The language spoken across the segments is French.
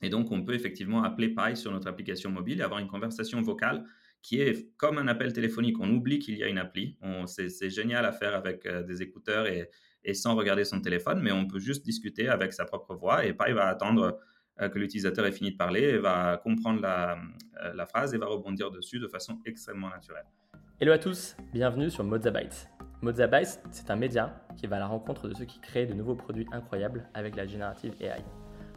Et donc, on peut effectivement appeler Pi sur notre application mobile et avoir une conversation vocale qui est comme un appel téléphonique. On oublie qu'il y a une appli. C'est génial à faire avec euh, des écouteurs et, sans regarder son téléphone, mais on peut juste discuter avec sa propre voix et Pi va attendre euh, que l'utilisateur ait fini de parler et va comprendre la, euh, la, phrase et va rebondir dessus de façon extrêmement naturelle. Hello à tous, bienvenue sur Mozabytes. Mozabytes, c'est un média qui va à la rencontre de ceux qui créent de nouveaux produits incroyables avec la générative AI.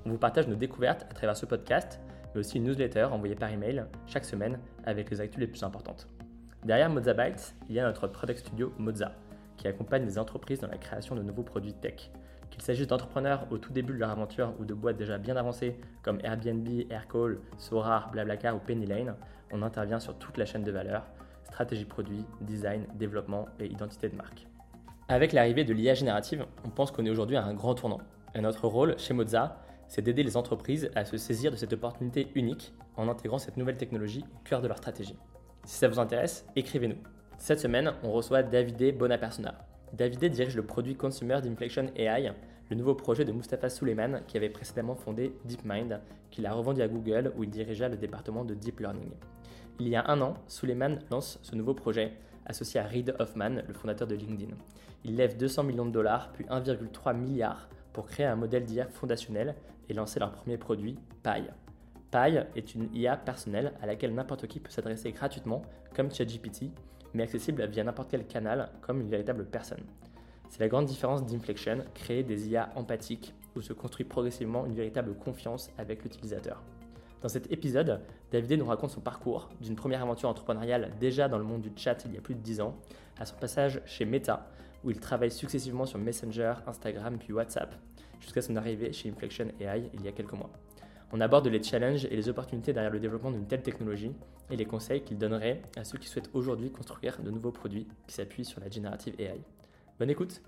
On vous partage nos découvertes à travers ce podcast, mais aussi une newsletter envoyée par email chaque semaine avec les actus les plus importantes. Derrière Mozabytes, il y a notre product studio Moza, qui accompagne les entreprises dans la création de nouveaux produits tech. Qu'il s'agisse d'entrepreneurs au tout début de leur aventure ou de boîtes déjà bien avancées comme Airbnb, Aircall, Sora, Blablacar ou Penny Lane, on intervient sur toute la chaîne de valeur, stratégie produit, design, développement et identité de marque. Avec l'arrivée de l'IA générative, on pense qu'on est aujourd'hui à un grand tournant. Et notre rôle chez Moza, c'est d'aider les entreprises à se saisir de cette opportunité unique en intégrant cette nouvelle technologie au cœur de leur stratégie. Si ça vous intéresse, écrivez-nous. Cette semaine, on reçoit Davide Bonapersona. Davide dirige le produit Consumer d'Inflection AI, le nouveau projet de Mustafa Suleiman qui avait précédemment fondé DeepMind, qu'il a revendu à Google où il dirigea le département de Deep Learning. Il y a un an, Suleiman lance ce nouveau projet associé à Reid Hoffman, le fondateur de LinkedIn. Il lève 200 millions de dollars puis 1,3 milliard pour créer un modèle d'IA fondationnel et lancer leur premier produit, Pi. Pi est une IA personnelle à laquelle n'importe qui peut s'adresser gratuitement, comme ChatGPT, mais accessible via n'importe quel canal, comme une véritable personne. C'est la grande différence d'Inflection, créer des IA empathiques où se construit progressivement une véritable confiance avec l'utilisateur. Dans cet épisode, David nous raconte son parcours d'une première aventure entrepreneuriale déjà dans le monde du chat il y a plus de 10 ans, à son passage chez Meta, où il travaille successivement sur Messenger, Instagram puis WhatsApp, jusqu'à son arrivée chez Inflection AI il y a quelques mois. On aborde les challenges et les opportunités derrière le développement d'une telle technologie et les conseils qu'il donnerait à ceux qui souhaitent aujourd'hui construire de nouveaux produits qui s'appuient sur la générative AI. Bonne écoute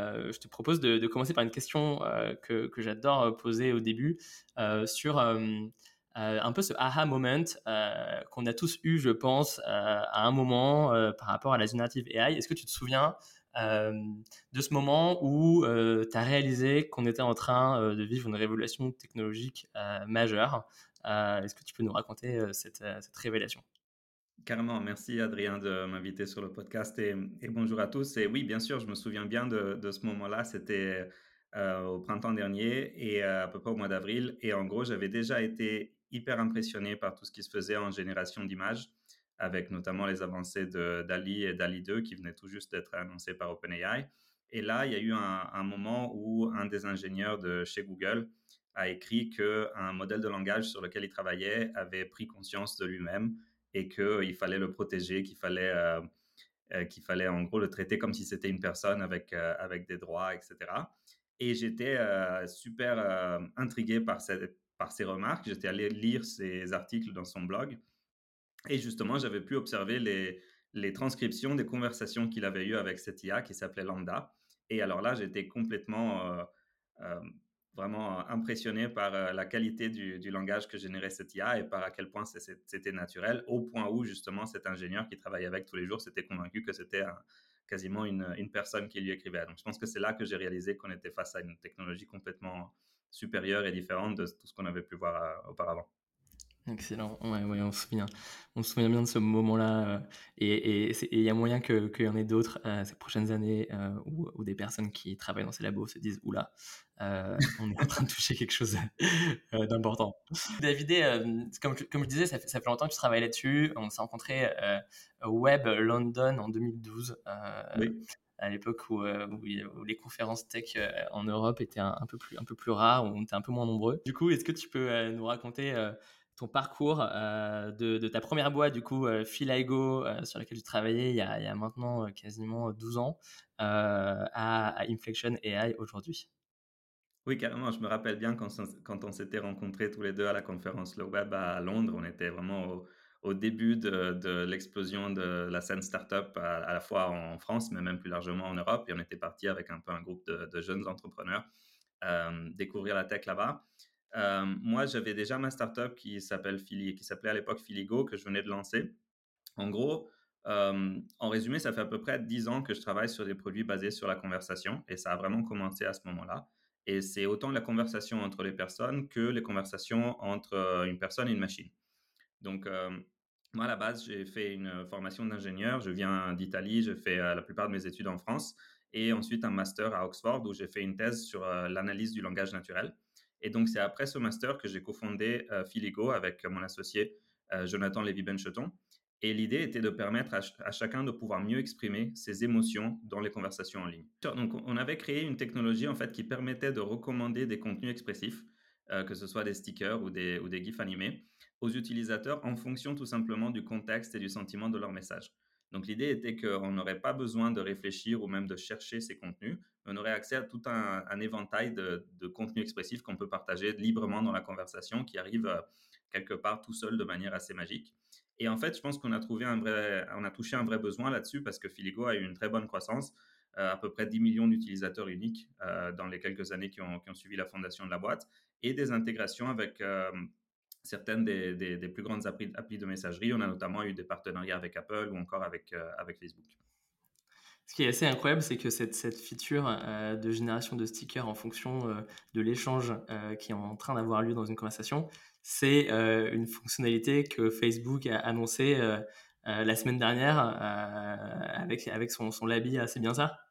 euh, je te propose de, commencer par une question euh, que, j'adore poser au début euh, sur un peu ce aha moment qu'on a tous eu, je pense, à un moment par rapport à la générative AI. Est-ce que tu te souviens de ce moment où tu as réalisé qu'on était en train de vivre une révolution technologique majeure? Est-ce que tu peux nous raconter cette, révélation? Carrément, merci Adrien de m'inviter sur le podcast et, bonjour à tous. Et oui, bien sûr, je me souviens bien de, ce moment-là. C'était au printemps dernier et à peu près au mois d'avril. Et en gros, j'avais déjà été hyper impressionné par tout ce qui se faisait en génération d'images avec notamment les avancées de DALI et DALI 2 qui venaient tout juste d'être annoncées par OpenAI. Et là, il y a eu un, moment où un des ingénieurs de chez Google a écrit qu'un modèle de langage sur lequel il travaillait avait pris conscience de lui-même et qu'il fallait le protéger, qu'il fallait, euh, euh, qu'il fallait en gros le traiter comme si c'était une personne avec, euh, avec des droits, etc. Et j'étais super intrigué par, cette, par ces remarques. J'étais allé lire ses articles dans son blog et justement, j'avais pu observer les, les transcriptions des conversations qu'il avait eues avec cette IA qui s'appelait Lambda. Et alors là, j'étais complètement euh, euh, vraiment impressionné par euh, la qualité du, du, langage que générait cette IA et par à quel point c'était naturel, au point où justement cet ingénieur qui travaillait avec tous les jours s'était convaincu que c'était quasiment une, personne qui lui écrivait. Donc je pense que c'est là que j'ai réalisé qu'on était face à une technologie complètement supérieure et différente de tout ce qu'on avait pu voir auparavant. Excellent, ouais, ouais, on se souvient, on se souvient bien de ce moment-là, euh, et il y a moyen qu'il y en ait d'autres euh, ces prochaines années euh, où, des personnes qui travaillent dans ces labos se disent oula, on est en train de toucher quelque chose d'important. David, comme, comme je disais, ça fait, ça fait longtemps que tu travailles là-dessus. On s'est rencontré au Web London en 2012. à l'époque où, où, les conférences tech en Europe étaient un, un, peu plus, un peu plus rares, où on était un peu moins nombreux. Du coup, est-ce que tu peux nous raconter ton parcours euh, de, ta première boîte, du coup, euh, euh, sur laquelle tu travaillais il y a, maintenant quasiment 12 ans, à, Inflection AI aujourd'hui. Oui, carrément. Je me rappelle bien quand, quand on s'était rencontrés tous les deux à la conférence Le Web à Londres. On était vraiment au, début de, l'explosion de la scène startup à, à la fois en France, mais même plus largement en Europe. Et on était parti avec un peu un groupe de, jeunes entrepreneurs découvrir la tech là-bas. Euh, moi, j'avais déjà ma startup qui s'appelle qui s'appelait à l'époque Filigo, que je venais de lancer. En gros, euh, en résumé, ça fait à peu près 10 ans que je travaille sur des produits basés sur la conversation et ça a vraiment commencé à ce moment-là. Et c'est autant la conversation entre les personnes que les conversations entre une personne et une machine. Donc, moi, à la base, j'ai fait une formation d'ingénieur. Je viens d'Italie. J'ai fait la plupart de mes études en France. Et ensuite, un master à Oxford où j'ai fait une thèse sur l'analyse du langage naturel. Et donc, c'est après ce master que j'ai cofondé Filigo avec mon associé Jonathan Lévy-Bencheton. Et l'idée était de permettre à, chacun de pouvoir mieux exprimer ses émotions dans les conversations en ligne. Donc, on avait créé une technologie en fait qui permettait de recommander des contenus expressifs, euh, que ce soit des stickers ou des, ou des GIFs animés, aux utilisateurs en fonction tout simplement du contexte et du sentiment de leur message. Donc l'idée était qu'on n'aurait pas besoin de réfléchir ou même de chercher ces contenus, mais on aurait accès à tout un, éventail de, contenus expressifs qu'on peut partager librement dans la conversation, qui arrive euh, quelque part tout seul de manière assez magique. Et en fait, je pense qu'on a trouvé un vrai, on a touché un vrai besoin là-dessus parce que Filigo a eu une très bonne croissance, euh, à peu près 10 millions d'utilisateurs uniques euh, dans les quelques années qui ont, suivi la fondation de la boîte et des intégrations avec certaines des, plus grandes applis, de messagerie. On a notamment eu des partenariats avec Apple ou encore avec, avec Facebook. Ce qui est assez incroyable, c'est que cette, feature de génération de stickers en fonction de l'échange qui est en train d'avoir lieu dans une conversation, c'est euh, une fonctionnalité que Facebook a annoncée euh, euh, la semaine dernière avec, son, son Labi. C'est bien ça?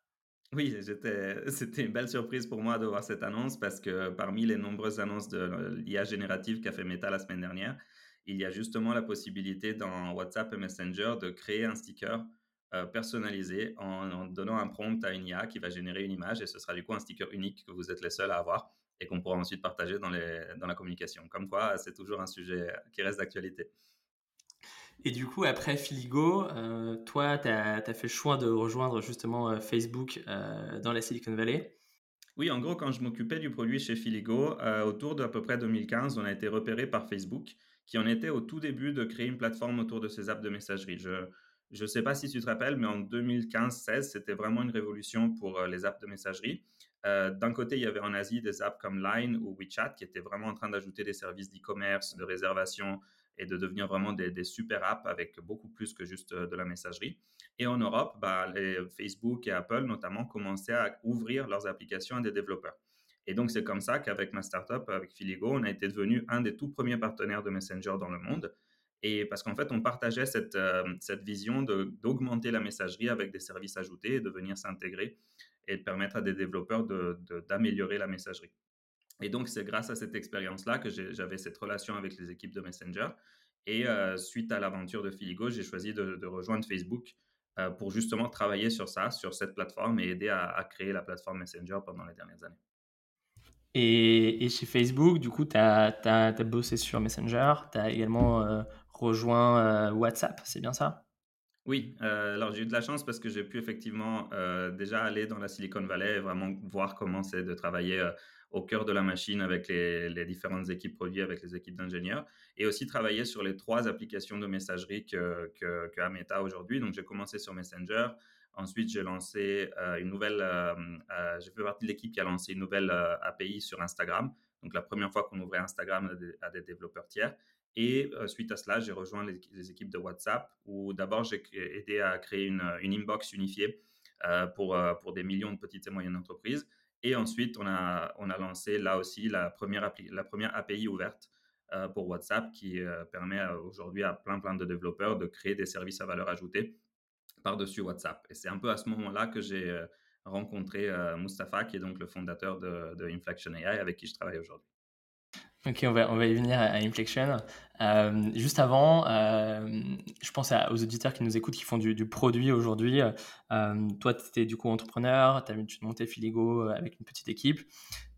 Oui, c'était une belle surprise pour moi de voir cette annonce parce que parmi les nombreuses annonces de l'IA générative qu'a fait Meta la semaine dernière, il y a justement la possibilité dans WhatsApp et Messenger de créer un sticker personnalisé en, en, donnant un prompt à une IA qui va générer une image et ce sera du coup un sticker unique que vous êtes les seuls à avoir et qu'on pourra ensuite partager dans, les, dans la communication. Comme quoi, c'est toujours un sujet qui reste d'actualité. Et du coup, après Filigo, euh, toi, tu as, fait le choix de rejoindre justement euh, Facebook euh, dans la Silicon Valley. Oui, en gros, quand je m'occupais du produit chez Filigo, autour d'à peu près 2015, on a été repéré par Facebook, qui en était au tout début de créer une plateforme autour de ces apps de messagerie. Je ne sais pas si tu te rappelles, mais en 2015-16, c'était vraiment une révolution pour les apps de messagerie. Euh, d'un côté, il y avait en Asie des apps comme Line ou WeChat qui étaient vraiment en train d'ajouter des services d'e-commerce, de réservation et de devenir vraiment des, super apps avec beaucoup plus que juste euh, de la messagerie. Et en Europe, bah, Facebook et Apple notamment commençaient à ouvrir leurs applications à des développeurs. Et donc, c'est comme ça qu'avec ma startup, avec Filigo, on a été devenu un des tout premiers partenaires de Messenger dans le monde. Et parce qu'en fait, on partageait cette, euh, cette vision d'augmenter la messagerie avec des services ajoutés et de venir s'intégrer et permettre à des développeurs d'améliorer de, la messagerie. Et donc, c'est grâce à cette expérience-là que j'avais cette relation avec les équipes de Messenger. Et euh, suite à l'aventure de Filigo, j'ai choisi de, rejoindre Facebook euh, pour justement travailler sur ça, sur cette plateforme et aider à, créer la plateforme Messenger pendant les dernières années. Et, chez Facebook, du coup, tu as, as, bossé sur Messenger, tu as également euh, rejoint WhatsApp, c'est bien ça? Oui, euh, alors j'ai eu de la chance parce que j'ai pu effectivement euh, déjà aller dans la Silicon Valley et vraiment voir comment c'est de travailler euh, au cœur de la machine avec les, différentes équipes produits, avec les équipes d'ingénieurs, et aussi travailler sur les trois applications de messagerie que, que, a Meta aujourd'hui. Donc j'ai commencé sur Messenger, ensuite j'ai lancé une nouvelle, j'ai fait partie de l'équipe qui a lancé une nouvelle API sur Instagram. Donc la première fois qu'on ouvrait Instagram à des développeurs tiers. Et euh, suite à cela, j'ai rejoint les, équipes de WhatsApp où d'abord j'ai aidé à créer une, inbox unifiée euh, pour, euh, pour des millions de petites et moyennes entreprises. Et ensuite, on a, on a lancé là aussi la première, la première API ouverte pour WhatsApp qui permet aujourd'hui à plein plein de développeurs de créer des services à valeur ajoutée par-dessus WhatsApp. Et c'est un peu à ce moment-là que j'ai rencontré Mustapha, qui est donc le fondateur de Inflection AI, avec qui je travaille aujourd'hui. Ok, on va, y venir à, Inflection. Euh, juste avant, euh, je pense aux auditeurs qui nous écoutent, qui font du, produit aujourd'hui. Euh, toi, tu étais du coup entrepreneur, tu as monté Filigo avec une petite équipe.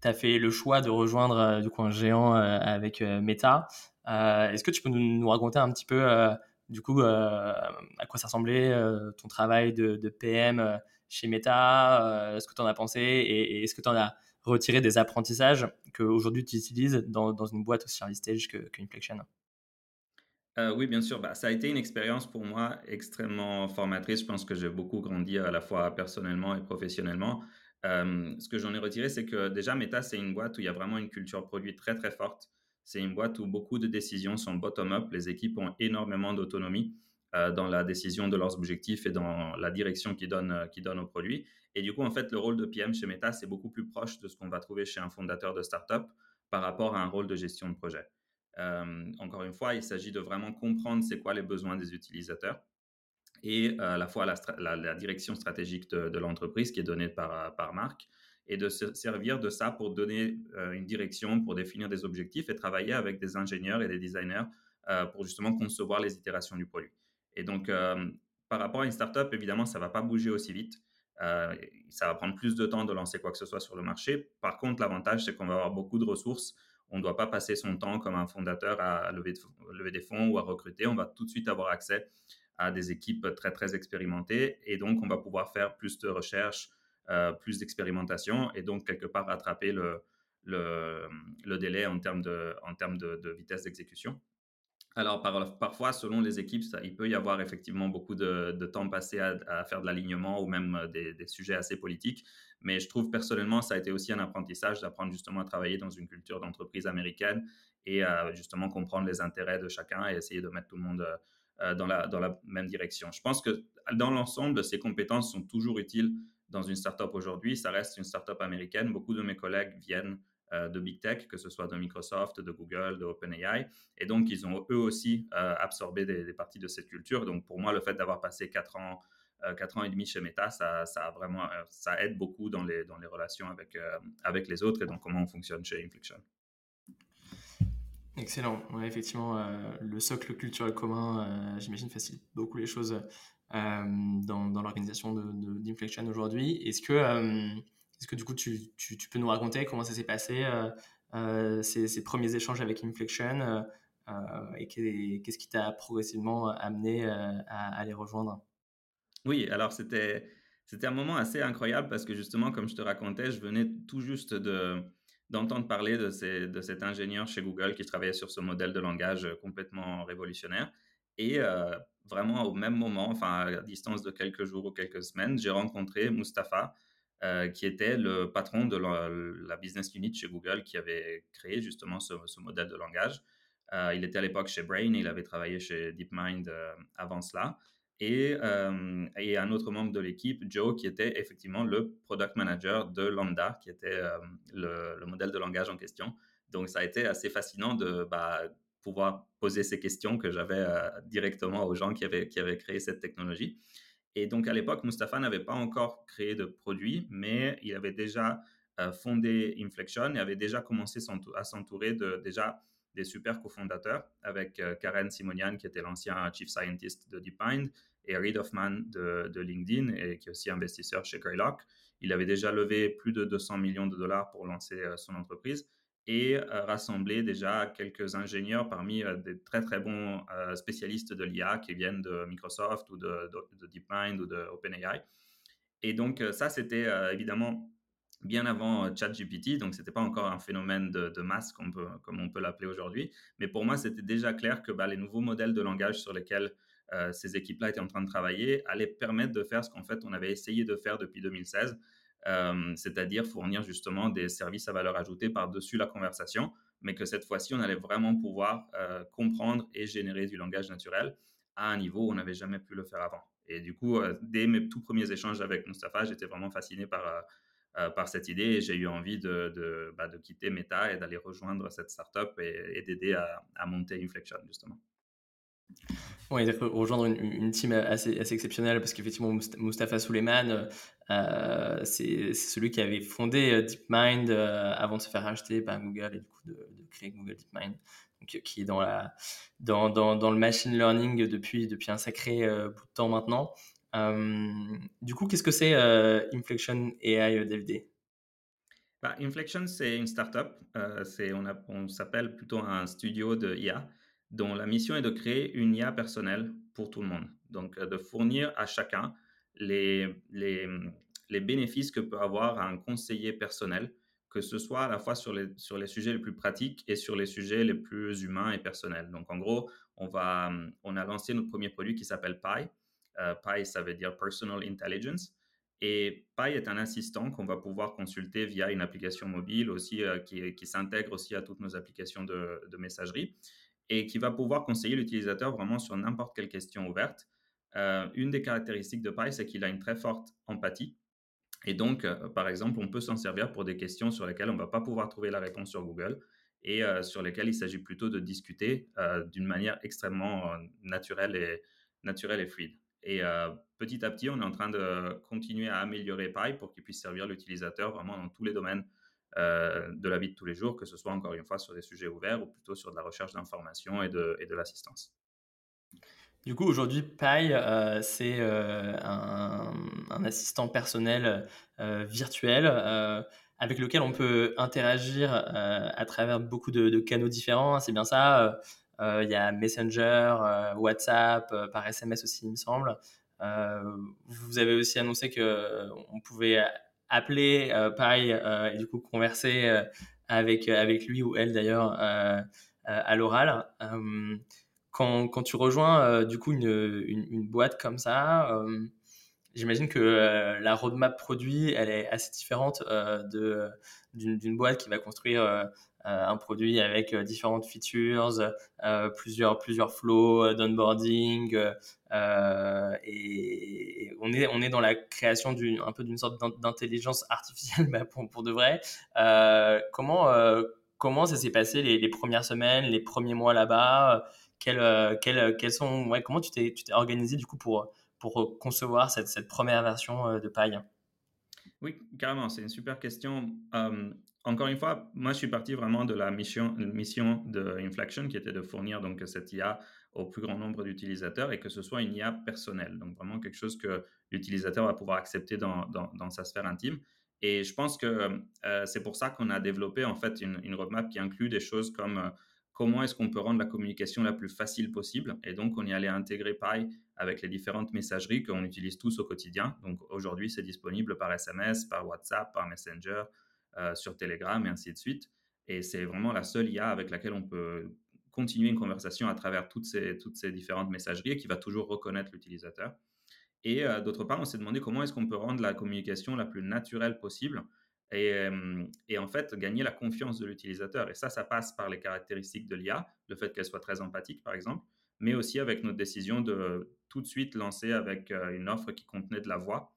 Tu as fait le choix de rejoindre du coup un géant avec Meta. Est-ce que tu peux nous, raconter un petit peu du coup à quoi ça ressemblait ton travail de, PM chez Meta Ce que tu en as pensé et, et est-ce que tu en as retirer des apprentissages qu'aujourd'hui tu utilises dans, dans, une boîte aussi early stage qu'Inflection euh, oui, bien sûr. Bah, ça a été une expérience pour moi extrêmement formatrice. Je pense que j'ai beaucoup grandi à la fois personnellement et professionnellement. Euh, ce que j'en ai retiré, c'est que déjà, Meta, c'est une boîte où il y a vraiment une culture produit très, très forte. C'est une boîte où beaucoup de décisions sont bottom-up. Les équipes ont énormément d'autonomie. dans la décision de leurs objectifs et dans la direction qu'ils donnent, qu'ils donnent au produit. Et du coup, en fait, le rôle de PM chez Meta, c'est beaucoup plus proche de ce qu'on va trouver chez un fondateur de startup par rapport à un rôle de gestion de projet. encore une fois, il s'agit de vraiment comprendre c'est quoi les besoins des utilisateurs et à la fois la, direction stratégique de, l'entreprise qui est donnée par, par Marc et de se servir de ça pour donner une direction, pour définir des objectifs et travailler avec des ingénieurs et des designers pour justement concevoir les itérations du produit. Et donc, par rapport à une startup, évidemment, ça ne va pas bouger aussi vite. Ça va prendre plus de temps de lancer quoi que ce soit sur le marché. Par contre, l'avantage, c'est qu'on va avoir beaucoup de ressources. On ne doit pas passer son temps comme un fondateur à lever, des fonds ou à recruter. On va tout de suite avoir accès à des équipes très, très expérimentées. Et donc, on va pouvoir faire plus de recherches, euh, plus d'expérimentation et donc, quelque part, rattraper le, délai en termes de, vitesse d'exécution. Alors, parfois, selon les équipes, il peut y avoir effectivement beaucoup de, temps passé à, faire de l'alignement ou même des, des, sujets assez politiques. Mais je trouve personnellement, ça a été aussi un apprentissage d'apprendre justement à travailler dans une culture d'entreprise américaine et justement comprendre les intérêts de chacun et essayer de mettre tout le monde euh, dans, la, dans la même direction. Je pense que dans l'ensemble, ces compétences sont toujours utiles dans une startup aujourd'hui. Ça reste une startup américaine. Beaucoup de mes collègues viennent euh, de Big Tech, que ce soit de Microsoft, de Google, de OpenAI. Et donc, ils ont eux aussi euh, absorbé des, parties de cette culture. Donc, pour moi, le fait d'avoir passé quatre ans, quatre ans et demi chez Meta, ça, ça, a vraiment, ça aide beaucoup dans les, relations avec, les autres et donc comment on fonctionne chez Inflection. Excellent. effectivement, euh, le socle culturel commun, euh, j'imagine, facilite beaucoup les choses euh, dans, l'organisation d'Inflection de, aujourd'hui. Est-ce que, est-ce que du coup, tu, peux nous raconter comment ça s'est passé, ces, ces, premiers échanges avec Inflection et qu'est-ce qui t'a progressivement amené à, les rejoindre? Oui, alors c'était, c'était un moment assez incroyable parce que justement, comme je te racontais, je venais tout juste de d'entendre parler de, cet ingénieur chez Google qui travaillait sur ce modèle de langage euh, complètement révolutionnaire. Et euh, vraiment au même moment, enfin à distance de quelques jours ou quelques semaines, j'ai rencontré Mustapha, euh, qui était le patron de la, business unit chez Google qui avait créé justement ce, modèle de langage. il était à l'époque chez Brain, il avait travaillé chez DeepMind avant cela et, euh, un autre membre de l'équipe, Joe, qui était effectivement le product manager de Lambda, qui était euh, le, modèle de langage en question. Donc, ça a été assez fascinant de bah, pouvoir poser ces questions que j'avais euh, directement aux gens qui avaient créé cette technologie. Et donc, à l'époque, Mustapha n'avait pas encore créé de produit, mais il avait déjà fondé Inflection et avait déjà commencé à s'entourer de déjà des super cofondateurs avec Karen Simonian, qui était l'ancien chief scientist de DeepMind, et Reid Hoffman de, LinkedIn, et qui est aussi investisseur chez Greylock. Il avait déjà levé plus de 200 millions de dollars pour lancer euh, son entreprise et euh, rassemblé déjà quelques ingénieurs parmi euh, des très très bons spécialistes de l'IA qui viennent de Microsoft ou de, DeepMind ou de OpenAI. Et donc ça, c'était évidemment bien avant ChatGPT, donc ce n'était pas encore un phénomène de, masse comme on peut l'appeler aujourd'hui, mais pour moi, c'était déjà clair que bah, les nouveaux modèles de langage sur lesquels euh, ces équipes-là étaient en train de travailler, allaient permettre de faire ce qu'en fait on avait essayé de faire depuis 2016, euh, c'est-à-dire fournir justement des services à valeur ajoutée par-dessus la conversation, mais que cette fois-ci on allait vraiment pouvoir euh, comprendre et générer du langage naturel à un niveau où on n'avait jamais pu le faire avant. Et du coup, dès mes tout premiers échanges avec Mustapha, j'étais vraiment fasciné par, par cette idée et j'ai eu envie de, de, bah, de, quitter Meta et d'aller rejoindre cette startup et, et d'aider à, à monter Inflection justement. Oui, rejoindre une, une, team assez, exceptionnelle parce qu'effectivement, Mustafa Suleiman, euh, c'est celui qui avait fondé euh, DeepMind euh, avant de se faire racheter par Google et du coup de, créer Google DeepMind, donc, qui est dans, le machine learning depuis, depuis un sacré bout de temps maintenant. du coup, qu'est-ce que c'est Inflection AI DVD bah, Inflection, c'est une startup. on, on s'appelle plutôt un studio de IA dont la mission est de créer une IA personnelle pour tout le monde. Donc, euh, de fournir à chacun les, les, bénéfices que peut avoir un conseiller personnel, que ce soit à la fois sur les, sur les sujets les plus pratiques et sur les sujets les plus humains et personnels. Donc, en gros, on, va, on a lancé notre premier produit qui s'appelle Pi. Euh, Pi, ça veut dire Personal Intelligence. Et Pi est un assistant qu'on va pouvoir consulter via une application mobile aussi euh, qui, qui s'intègre aussi à toutes nos applications de, de messagerie et qui va pouvoir conseiller l'utilisateur vraiment sur n'importe quelle question ouverte. Euh, une des caractéristiques de Pi, c'est qu'il a une très forte empathie. Et donc, euh, par exemple, on peut s'en servir pour des questions sur lesquelles on ne va pas pouvoir trouver la réponse sur Google et euh, sur lesquelles il s'agit plutôt de discuter d'une manière extrêmement naturelle, et, naturelle et fluide. Et petit à petit, on est en train de continuer à améliorer Pi pour qu'il puisse servir l'utilisateur vraiment dans tous les domaines de la vie de tous les jours, que ce soit encore une fois sur des sujets ouverts ou plutôt sur de la recherche d'informations et de, de l'assistance. Du coup, aujourd'hui, Pi, euh, c'est euh, un, assistant personnel euh, virtuel avec lequel on peut interagir à travers beaucoup de, canaux différents. Hein, c'est bien ça. Il y a Messenger, WhatsApp, par SMS aussi, il me semble. vous avez aussi annoncé que on pouvait appeler Pi et du coup converser avec, avec lui ou elle d'ailleurs à l'oral. Quand, tu rejoins euh, du coup une, boîte comme ça, euh, j'imagine que euh, la roadmap produit, elle est assez différente de, d'une, boîte qui va construire un produit avec différentes features, plusieurs, plusieurs flows d'onboarding. on est, on est dans la création d'une, un peu d'une sorte d'intelligence artificielle bah, pour, pour, de vrai. comment, comment ça s'est passé les, les, premières semaines, les premiers mois là-bas? Euh, quelles, sont, ouais, comment tu t'es, organisé du coup pour, pour concevoir cette, cette première version euh, de paille? Oui, carrément, c'est une super question. Encore une fois, moi je suis parti vraiment de la mission, mission de Inflection qui était de fournir donc cette IA au plus grand nombre d'utilisateurs et que ce soit une IA personnelle, donc vraiment quelque chose que l'utilisateur va pouvoir accepter dans, sa sphère intime. Et je pense que euh, c'est pour ça qu'on a développé en fait une, roadmap qui inclut des choses comme comment est-ce qu'on peut rendre la communication la plus facile possible. Et donc, on y allait intégrer Pi avec les différentes messageries qu'on utilise tous au quotidien. Donc, aujourd'hui, c'est disponible par SMS, par WhatsApp, par Messenger, euh, sur Telegram et ainsi de suite. Et c'est vraiment la seule IA avec laquelle on peut continuer une conversation à travers toutes ces, toutes ces différentes messageries et qui va toujours reconnaître l'utilisateur. Et euh, d'autre part, on s'est demandé comment est-ce qu'on peut rendre la communication la plus naturelle possible et, en fait gagner la confiance de l'utilisateur. Et ça, ça passe par les caractéristiques de l'IA, le fait qu'elle soit très empathique, par exemple, mais aussi avec notre décision de tout de suite lancer avec une offre qui contenait de la voix.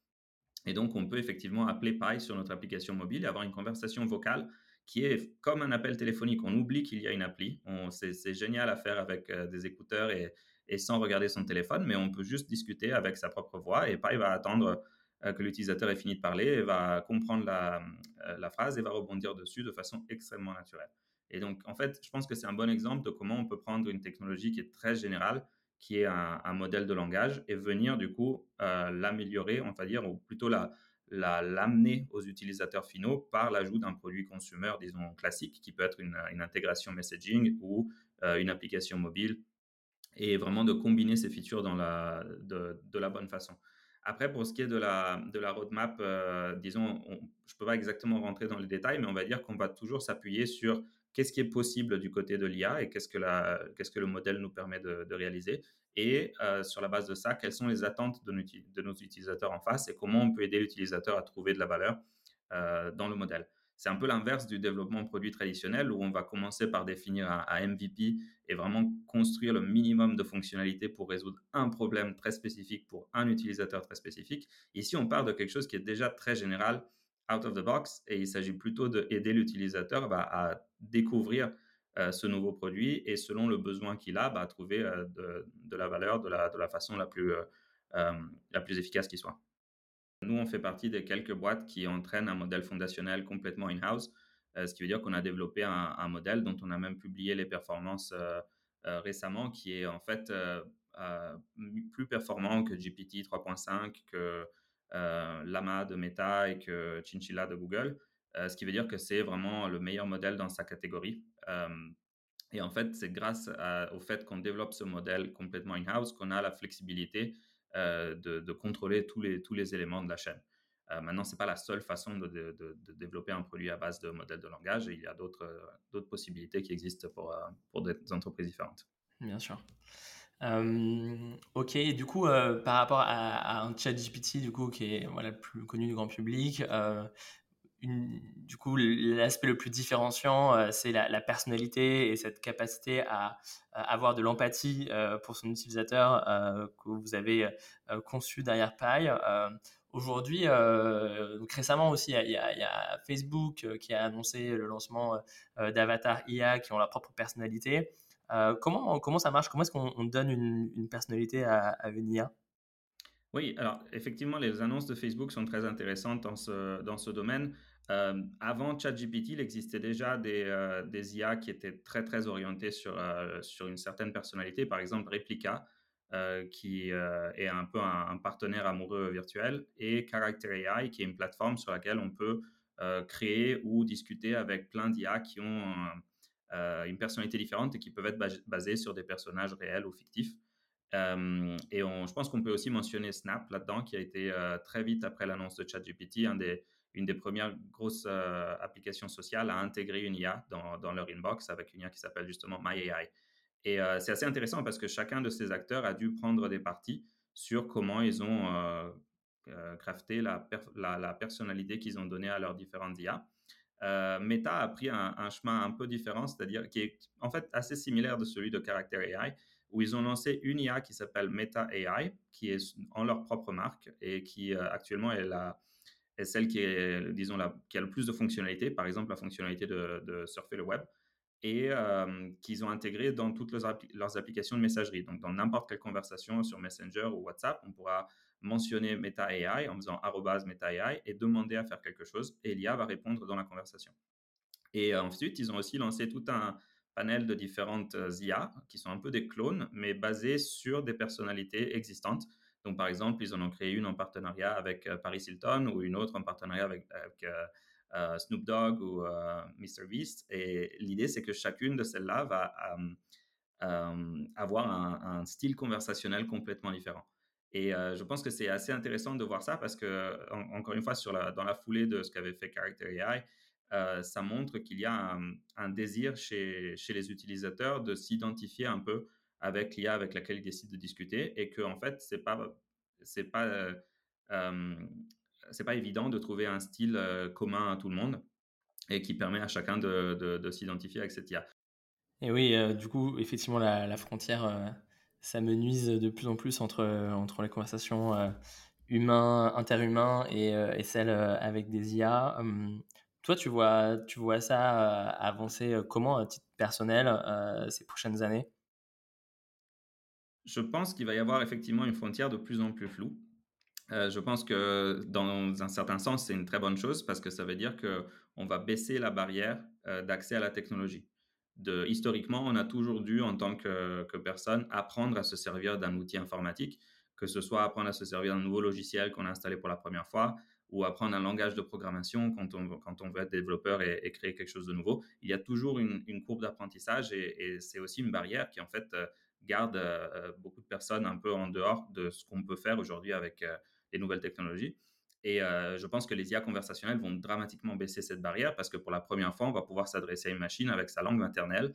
Et donc, on peut effectivement appeler Pi sur notre application mobile et avoir une conversation vocale qui est comme un appel téléphonique. On oublie qu'il y a une appli. C'est génial à faire avec des écouteurs et, sans regarder son téléphone, mais on peut juste discuter avec sa propre voix et Pi va attendre euh, que l'utilisateur ait fini de parler va comprendre euh, la, phrase et va rebondir dessus de façon extrêmement naturelle. Et donc, en fait, je pense que c'est un bon exemple de comment on peut prendre une technologie qui est très générale, qui est un, modèle de langage, et venir du coup euh, l'améliorer, on va dire, ou plutôt la, l'amener aux utilisateurs finaux par l'ajout d'un produit consumer, disons, classique, qui peut être une, intégration messaging ou une application mobile, et vraiment de combiner ces features dans la, de la bonne façon. Après, pour ce qui est de la, de la roadmap, euh, disons, je ne peux pas exactement rentrer dans les détails, mais on va dire qu'on va toujours s'appuyer sur qu'est-ce qui est possible du côté de l'IA et qu'est-ce que, le modèle nous permet de, réaliser. Et euh, sur la base de ça, quelles sont les attentes de, nos utilisateurs en face et comment on peut aider l'utilisateur à trouver de la valeur euh, dans le modèle. C'est un peu l'inverse du développement produit traditionnel où on va commencer par définir un, MVP et vraiment construire le minimum de fonctionnalités pour résoudre un problème très spécifique pour un utilisateur très spécifique. Ici, on part de quelque chose qui est déjà très général, out of the box, et il s'agit plutôt d'aider l'utilisateur bah, à découvrir euh, ce nouveau produit et selon le besoin qu'il a, bah, à trouver euh, de, la valeur de la, de la façon la plus, euh, la plus efficace qui soit. Nous, on fait partie des quelques boîtes qui entraînent un modèle fondationnel complètement in-house, ce qui veut dire qu'on a développé un, modèle dont on a même publié les performances récemment, qui est en fait plus performant que GPT 3.5, que Lama de Meta et que Chinchilla de Google, ce qui veut dire que c'est vraiment le meilleur modèle dans sa catégorie. et en fait, c'est grâce au fait qu'on développe ce modèle complètement in-house qu'on a la flexibilité euh, de, contrôler tous les, éléments de la chaîne. Euh, maintenant, ce n'est pas la seule façon de, développer un produit à base de modèles de langage. il y a d'autres possibilités qui existent euh, pour des entreprises différentes. Bien sûr. Ok, du coup, par rapport à, un chat GPT, du coup, qui est voilà, le plus connu du grand public, du coup, l'aspect le plus différenciant, c'est la, personnalité et cette capacité à, avoir de l'empathie pour son utilisateur que vous avez conçu derrière Pi. Aujourd'hui, récemment aussi, il y, a Facebook qui a annoncé le lancement d'Avatar IA qui ont leur propre personnalité. Comment, comment ça marche? Comment est-ce qu'on donne une, personnalité à, à une IA oui, alors effectivement, les annonces de Facebook sont très intéressantes dans ce, dans ce domaine. Euh, avant ChatGPT, il existait déjà des, euh, IA qui étaient très très orientés sur, euh, sur une certaine personnalité, par exemple Replica, qui est un peu un, partenaire amoureux virtuel, et Character AI, qui est une plateforme sur laquelle on peut créer ou discuter avec plein d'IA qui ont une personnalité différente et qui peuvent être basées sur des personnages réels ou fictifs. et on, je pense qu'on peut aussi mentionner Snap là-dedans, qui a été très vite après l'annonce de ChatGPT, un des, une des premières grosses applications sociales à intégrer une IA dans, dans, leur inbox avec une IA qui s'appelle justement MyAI. Et c'est assez intéressant parce que chacun de ces acteurs a dû prendre des parties sur comment ils ont crafté la, la, personnalité qu'ils ont donnée à leurs différentes IA. Meta a pris un, chemin un peu différent, c'est-à-dire qui est en fait assez similaire de celui de Character AI, où ils ont lancé une IA qui s'appelle Meta AI, qui est en leur propre marque et qui actuellement est la, est celle qui, est, disons, la, qui a le plus de fonctionnalités, par exemple la fonctionnalité de, surfer le web, et euh, qu'ils ont intégré dans toutes leurs, leurs, applications de messagerie. Donc, dans n'importe quelle conversation sur Messenger ou WhatsApp, on pourra mentionner Meta AI en faisant Meta AI et demander à faire quelque chose, et l'IA va répondre dans la conversation. Et euh, ensuite, ils ont aussi lancé tout un panel de différentes euh, IA qui sont un peu des clones, mais basés sur des personnalités existantes. Donc, par exemple, ils en ont créé une en partenariat avec euh, Paris Hilton ou une autre en partenariat avec, euh, euh, Snoop Dogg ou Mr. Beast. Et l'idée, c'est que chacune de celles-là va avoir un, style conversationnel complètement différent. Et je pense que c'est assez intéressant de voir ça parce que, encore une fois, dans la foulée de ce qu'avait fait Character AI, ça montre qu'il y a un, désir chez, les utilisateurs de s'identifier un peu avec l'IA avec laquelle ils décident de discuter et que en fait c'est pas c'est pas euh, c'est pas évident de trouver un style euh, commun à tout le monde et qui permet à chacun de, de, s'identifier avec cette IA. Et oui, euh, du coup, effectivement, la frontière ça me nuise de plus en plus entre, entre les conversations humains, interhumains et, et celles avec des IA. Hum, toi, tu vois, tu vois ça avancer comment à titre personnel ces prochaines années? Je pense qu'il va y avoir effectivement une frontière de plus en plus floue. Euh, je pense que dans un certain sens, c'est une très bonne chose parce que ça veut dire qu'on va baisser la barrière euh, d'accès à la technologie. Historiquement, on a toujours dû, en tant que, personne, apprendre à se servir d'un outil informatique, que ce soit apprendre à se servir d'un nouveau logiciel qu'on a installé pour la première fois ou apprendre un langage de programmation quand on, veut être développeur et, créer quelque chose de nouveau. Il y a toujours une, courbe d'apprentissage et, c'est aussi une barrière qui, en fait, euh, garde euh, beaucoup de personnes un peu en dehors de ce qu'on peut faire aujourd'hui avec euh, les nouvelles technologies. Et je pense que les IA conversationnelles vont dramatiquement baisser cette barrière parce que pour la première fois, on va pouvoir s'adresser à une machine avec sa langue maternelle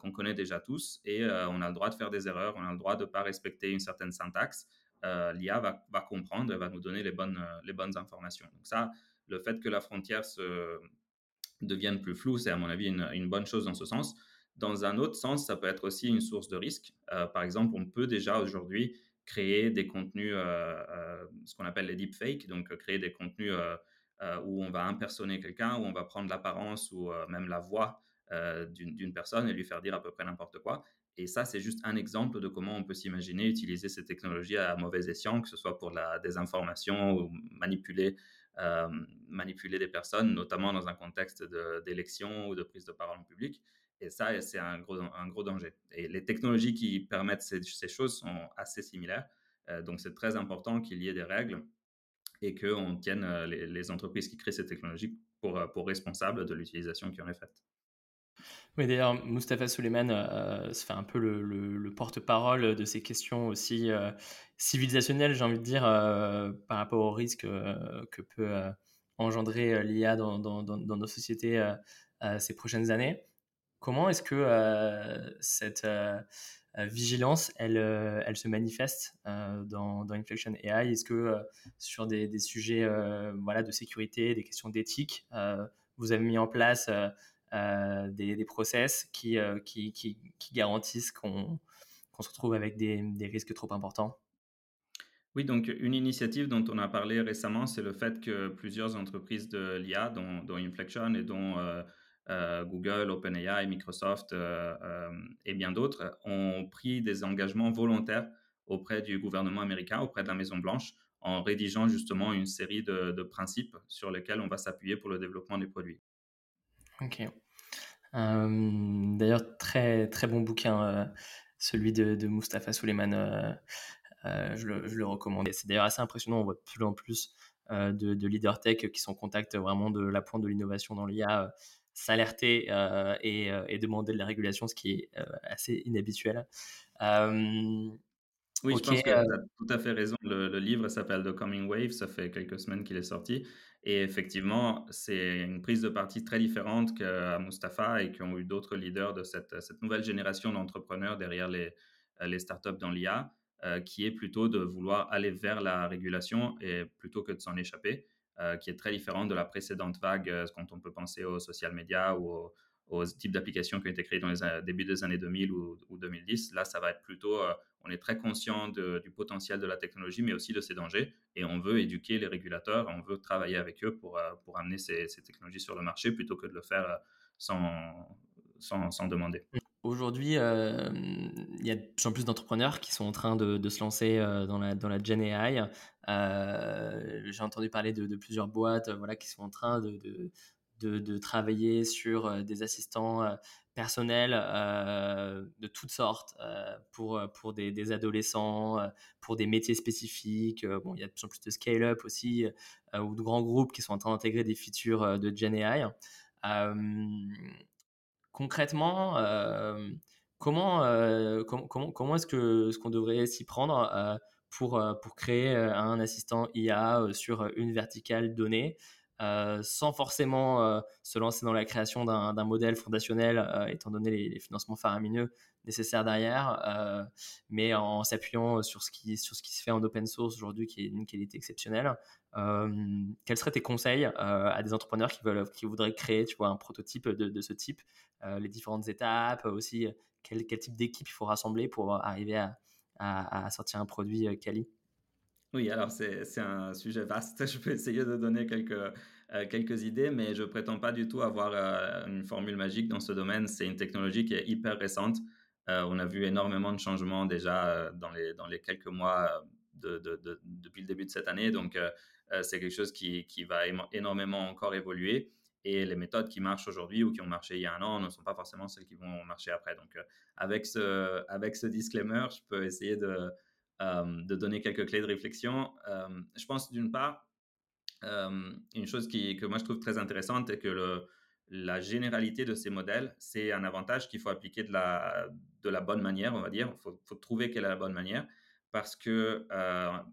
qu'on connaît déjà tous et on a le droit de faire des erreurs, on a le droit de ne pas respecter une certaine syntaxe. L'IA va, comprendre et va nous donner les bonnes, les bonnes informations. Donc ça, le fait que la frontière se devienne plus floue, c'est à mon avis une, bonne chose dans ce sens. Dans un autre sens, ça peut être aussi une source de risque. Euh, par exemple, on peut déjà aujourd'hui créer des contenus, euh, euh, ce qu'on appelle les deepfakes, donc créer des contenus où on va impersoner quelqu'un, où on va prendre l'apparence ou même la voix d'une personne et lui faire dire à peu près n'importe quoi. Et ça, c'est juste un exemple de comment on peut s'imaginer utiliser ces technologies à mauvais escient, que ce soit pour la désinformation ou manipuler, manipuler des personnes, notamment dans un contexte d'élection ou de prise de parole en public. Et ça, c'est un gros, danger. Et les technologies qui permettent ces, choses sont assez similaires. Euh, donc, c'est très important qu'il y ait des règles et qu'on tienne euh, les, entreprises qui créent ces technologies pour, euh, pour responsables de l'utilisation qui en est faite. Oui, d'ailleurs, Mustapha Suleiman se fait un peu le, le, porte-parole de ces questions aussi civilisationnelles, j'ai envie de dire, par rapport au risque que peut engendrer l'IA dans, nos sociétés ces prochaines années. Comment est-ce que cette, vigilance, elle, elle se manifeste dans, dans, Inflection AI Est-ce que sur des, sujets voilà, de sécurité, des questions d'éthique, vous avez mis en place des, process qui, qui, garantissent qu'on se retrouve avec des, risques trop importants? Oui, donc une initiative dont on a parlé récemment, c'est le fait que plusieurs entreprises de l'IA, dont, Inflection et dont euh, euh, Google, OpenAI, Microsoft euh, et bien d'autres, ont pris des engagements volontaires auprès du gouvernement américain, auprès de la Maison-Blanche, en rédigeant justement une série de, principes sur lesquels on va s'appuyer pour le développement des produits. Ok. D'ailleurs, très, très bon bouquin, celui de, de Mustapha Suleiman euh, je, le, recommande. C'est d'ailleurs assez impressionnant, on voit de plus en plus euh, de, leaders tech qui sont en contact vraiment de la pointe de l'innovation dans l'IA euh, s'alerter et, demander de la régulation, ce qui est assez inhabituel. oui, je pense que tu as tout à fait raison. Le, livre s'appelle The Coming Wave, ça fait quelques semaines qu'il est sorti. Et effectivement, c'est une prise de parti très différente qu'à Mustapha et qu'ont eu d'autres leaders de cette, cette nouvelle génération d'entrepreneurs derrière les, les startups dans l'IA. Euh, qui est plutôt de vouloir aller vers la régulation et plutôt que de s'en échapper, euh, qui est très différente de la précédente vague euh, quand on peut penser aux social media ou aux, types d'applications qui ont été créées dans les débuts des années 2000 ou, 2010. Là, ça va être plutôt, on est très conscient du potentiel de la technologie, mais aussi de ses dangers, et on veut éduquer les régulateurs, on veut travailler avec eux pour, pour amener ces, technologies sur le marché plutôt que de le faire sans, sans, demander. Aujourd'hui, euh, il y a de plus en plus d'entrepreneurs qui sont en train de, se lancer euh, dans, la, dans la Gen AI. Euh, j'ai entendu parler de, plusieurs boîtes voilà, qui sont en train de, de travailler sur des assistants personnels de toutes sortes pour, pour des, adolescents, pour des métiers spécifiques. bon, il y a de plus en plus de scale-up aussi, ou de grands groupes qui sont en train d'intégrer des features de Gen AI concrètement, euh, comment, euh, comment, comment est-ce que ce qu'on devrait s'y prendre euh, pour, pour créer un assistant IA sur une verticale donnée sans forcément se lancer dans la création d'un modèle fondationnel, étant donné les, financements faramineux nécessaires derrière, mais en s'appuyant sur, ce qui, sur ce qui se fait en open source aujourd'hui, qui est d'une qualité exceptionnelle. quels seraient tes conseils à des entrepreneurs qui, veulent, qui voudraient créer tu vois, un prototype de, de ce type euh, les différentes étapes, aussi quel, type d'équipe il faut rassembler pour arriver à, à, sortir un produit euh, quali oui, alors c'est un sujet vaste. Je peux essayer de donner quelques, euh, quelques idées, mais je prétends pas du tout avoir une formule magique dans ce domaine. C'est une technologie qui est hyper récente. on a vu énormément de changements déjà dans, les, dans les quelques mois de, de, depuis le début de cette année. Donc, c'est quelque chose qui, qui, va énormément encore évoluer et les méthodes qui marchent aujourd'hui ou qui ont marché il y a un an ne sont pas forcément celles qui vont marcher après. Donc, euh, avec, ce, avec ce disclaimer, je peux essayer de, euh, de donner quelques clés de réflexion. Euh, je pense d'une part, une chose qui, que moi je trouve très intéressante est que la généralité de ces modèles, c'est un avantage qu'il faut appliquer de la, de la bonne manière, on va dire. Il faut, trouver quelle est la bonne manière parce que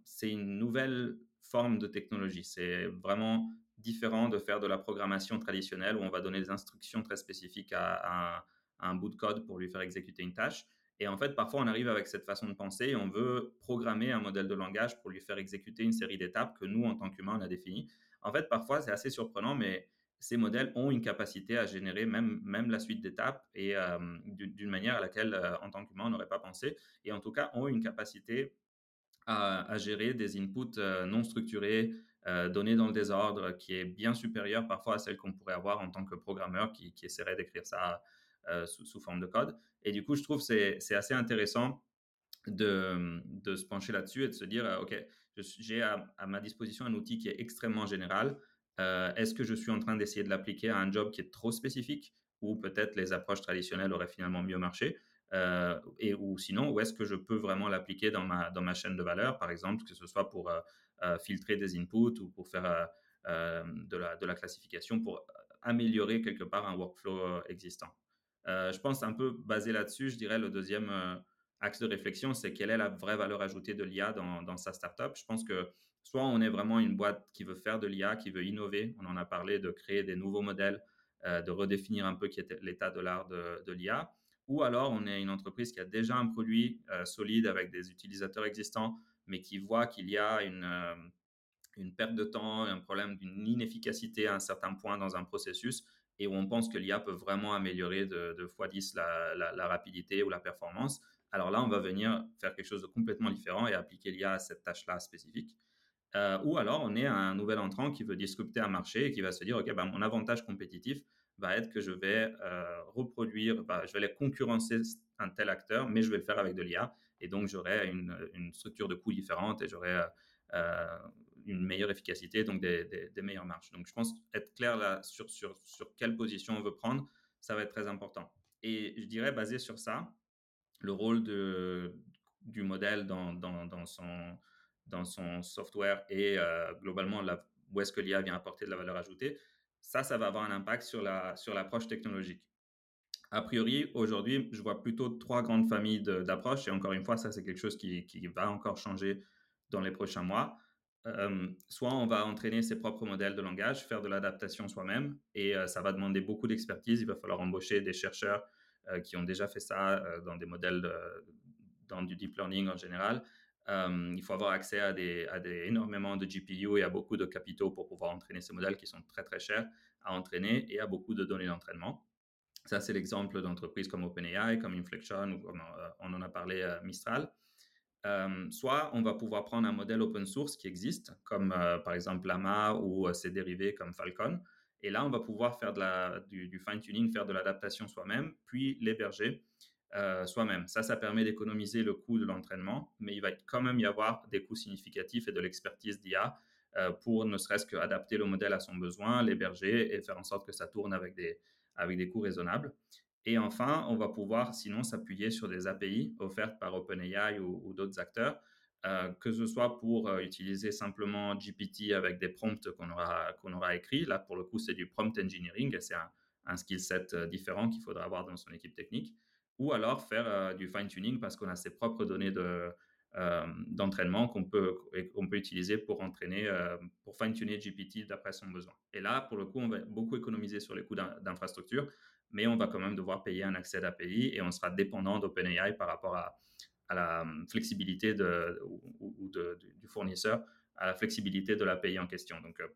c'est une nouvelle forme de technologie. C'est vraiment différent de faire de la programmation traditionnelle où on va donner des instructions très spécifiques à, un bout de code pour lui faire exécuter une tâche. Et en fait, parfois, on arrive avec cette façon de penser et on veut programmer un modèle de langage pour lui faire exécuter une série d'étapes que nous, en tant qu'humains, on a définies. En fait, parfois, c'est assez surprenant, mais ces modèles ont une capacité à générer même, même la suite d'étapes et euh, d'une manière à laquelle, euh, en tant qu'humain, on n'aurait pas pensé. Et en tout cas, ont une capacité à, gérer des inputs euh, non structurés, euh, dans le désordre qui est bien supérieure parfois à celle qu'on pourrait avoir en tant que programmeur qui, essaierait d'écrire ça euh, sous, forme de code. Et du coup, je trouve que c'est assez intéressant de, se pencher là-dessus et de se dire, euh, OK, j'ai à, ma disposition un outil qui est extrêmement général. Est-ce que je suis en train d'essayer de l'appliquer à un job qui est trop spécifique ou peut-être les approches traditionnelles auraient finalement mieux marché? Et ou sinon, où est-ce que je peux vraiment l'appliquer dans ma, dans ma chaîne de valeur, par exemple, que ce soit pour filtrer des inputs ou pour faire euh, euh, de, la, de la classification pour améliorer quelque part un workflow euh, existant. je pense un peu basé là-dessus, je dirais le deuxième axe de réflexion, c'est quelle est la vraie valeur ajoutée de l'IA dans, dans, sa startup. Je pense que soit on est vraiment une boîte qui veut faire de l'IA, qui veut innover, on en a parlé de créer des nouveaux modèles, de redéfinir un peu l'état de l'art de, de l'IA, ou alors on est une entreprise qui a déjà un produit solide avec des utilisateurs existants, mais qui voit qu'il y a une, une perte de temps, un problème d'une inefficacité à un certain point dans un processus et où on pense que l'IA peut vraiment améliorer de, de x10 la, rapidité ou la performance, alors là, on va venir faire quelque chose de complètement différent et appliquer l'IA à cette tâche-là spécifique. Euh, ou alors, on est un nouvel entrant qui veut disrupter un marché et qui va se dire, OK, ben, mon avantage compétitif va être que je vais euh, reproduire, bah, je vais aller concurrencer un tel acteur, mais je vais le faire avec de l'IA. Et donc, j'aurai une, structure de coûts différente et j'aurai euh, une meilleure efficacité, donc des, meilleures marges. Donc, je pense être clair là sur, sur, sur quelle position on veut prendre, ça va être très important. Et je dirais, basé sur ça, le rôle du modèle dans, dans, son, dans son software et euh, globalement où est-ce que l'IA vient apporter de la valeur ajoutée, ça, ça va avoir un impact sur la sur l'approche technologique. A priori, aujourd'hui, je vois plutôt trois grandes familles d'approches et encore une fois, ça, c'est quelque chose qui, qui, va encore changer dans les prochains mois. Euh, soit on va entraîner ses propres modèles de langage, faire de l'adaptation soi-même, et euh, ça va demander beaucoup d'expertise. Il va falloir embaucher des chercheurs euh, qui ont déjà fait ça dans des modèles, dans du deep learning en général. Il faut avoir accès à, des, à des, énormément de GPU et à beaucoup de capitaux pour pouvoir entraîner ces modèles qui sont très très chers à entraîner et à beaucoup de données d'entraînement. Ça, c'est l'exemple d'entreprises comme OpenAI, comme Inflection ou comme on en a parlé Mistral. Euh, soit on va pouvoir prendre un modèle open source qui existe, comme euh, par exemple Lama ou euh, ses dérivés comme Falcon. Et là, on va pouvoir faire de la, du, fine-tuning, faire de l'adaptation soi-même, puis l'héberger soi-même. Ça, ça permet d'économiser le coût de l'entraînement, mais il va quand même y avoir des coûts significatifs et de l'expertise d'IA pour ne serait-ce qu'adapter le modèle à son besoin, l'héberger et faire en sorte que ça tourne avec des, avec des coûts raisonnables. Et enfin, on va pouvoir sinon s'appuyer sur des API offertes par OpenAI ou, d'autres acteurs, euh, que ce soit pour euh, utiliser simplement GPT avec des prompts qu'on aura, qu'on aura écrits. Là, pour le coup, c'est du prompt engineering et c'est un, un, skill set euh, différent qu'il faudra avoir dans son équipe technique. Ou alors faire du fine-tuning parce qu'on a ses propres données de, d'entraînement qu'on peut, qu'on peut utiliser pour entraîner, pour fine-tuner GPT d'après son besoin. Et là, pour le coup, on va beaucoup économiser sur les coûts d'infrastructure mais on va quand même devoir payer un accès d'API et on sera dépendant d'OpenAI par rapport à, la hum, flexibilité de, ou, du fournisseur, à la flexibilité de l'API en question. Euh,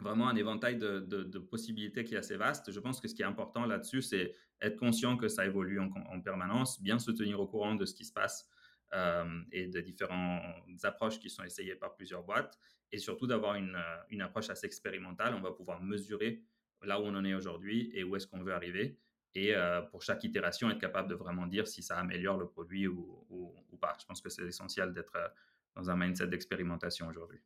vraiment un éventail de, possibilités qui est assez vaste. Je pense que ce qui est important là-dessus, c'est être conscient que ça évolue en, permanence, bien se tenir au courant de ce qui se passe euh, et de différentes approches qui sont essayées par plusieurs boîtes, et surtout d'avoir une, euh, une, approche assez expérimentale. On va pouvoir mesurer là où on en est aujourd'hui et où est-ce qu'on veut arriver. Et euh, pour chaque itération, être capable de vraiment dire si ça améliore le produit ou, pas. Je pense que c'est essentiel d'être dans un mindset d'expérimentation aujourd'hui.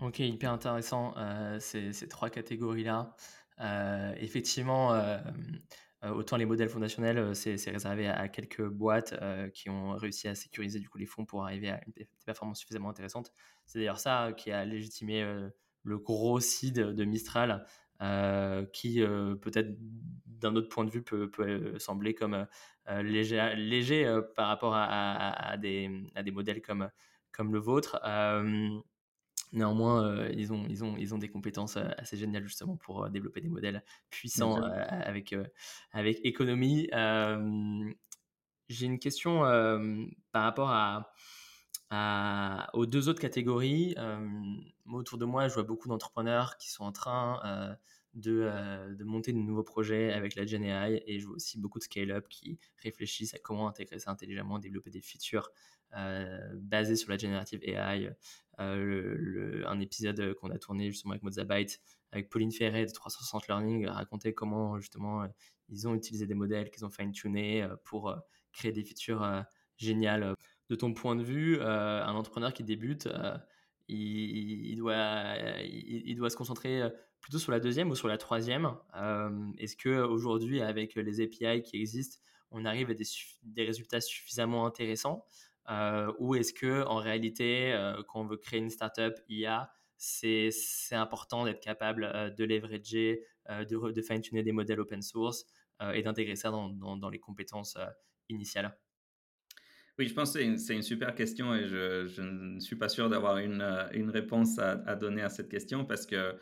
Ok, hyper intéressant euh, ces, trois catégories-là. effectivement, autant les modèles fondationnels, c'est réservé à, quelques boîtes qui ont réussi à sécuriser du coup les fonds pour arriver à une performance suffisamment intéressante. C'est d'ailleurs ça qui a légitimé le gros seed de Mistral euh, qui euh, peut-être d'un autre point de vue peut, sembler comme euh, léger, par rapport à, des, des, modèles comme le vôtre. Néanmoins, ils, ont, ils, ont, ils ont des compétences assez géniales justement pour développer des modèles puissants avec, avec économie. J'ai une question par rapport à, aux deux autres catégories, euh, moi autour de moi, je vois beaucoup d'entrepreneurs qui sont en train euh, de, euh, de, monter de nouveaux projets avec la Gen AI et je vois aussi beaucoup de scale-up qui réfléchissent à comment intégrer ça intelligemment, développer des features basés sur la générative AI. un épisode qu'on a tourné justement avec Mozabyte, avec Pauline Ferret de 360 Learning, racontait comment justement ils ont utilisé des modèles qu'ils ont fine-tuné pour créer des features géniales de ton point de vue, euh, un entrepreneur qui débute, euh, il, doit, se concentrer euh, plutôt sur la deuxième ou sur la troisième Est-ce que aujourd'hui, avec les API qui existent, on arrive à des, résultats suffisamment intéressants? Ou est-ce que en réalité, quand on veut créer une startup IA, c'est important d'être capable de leverager, de, fine-tuner des modèles open source et d'intégrer ça dans, les compétences initiales. Oui, je pense que c'est une, super question et je, ne suis pas sûr d'avoir euh, une réponse à, donner à cette question parce que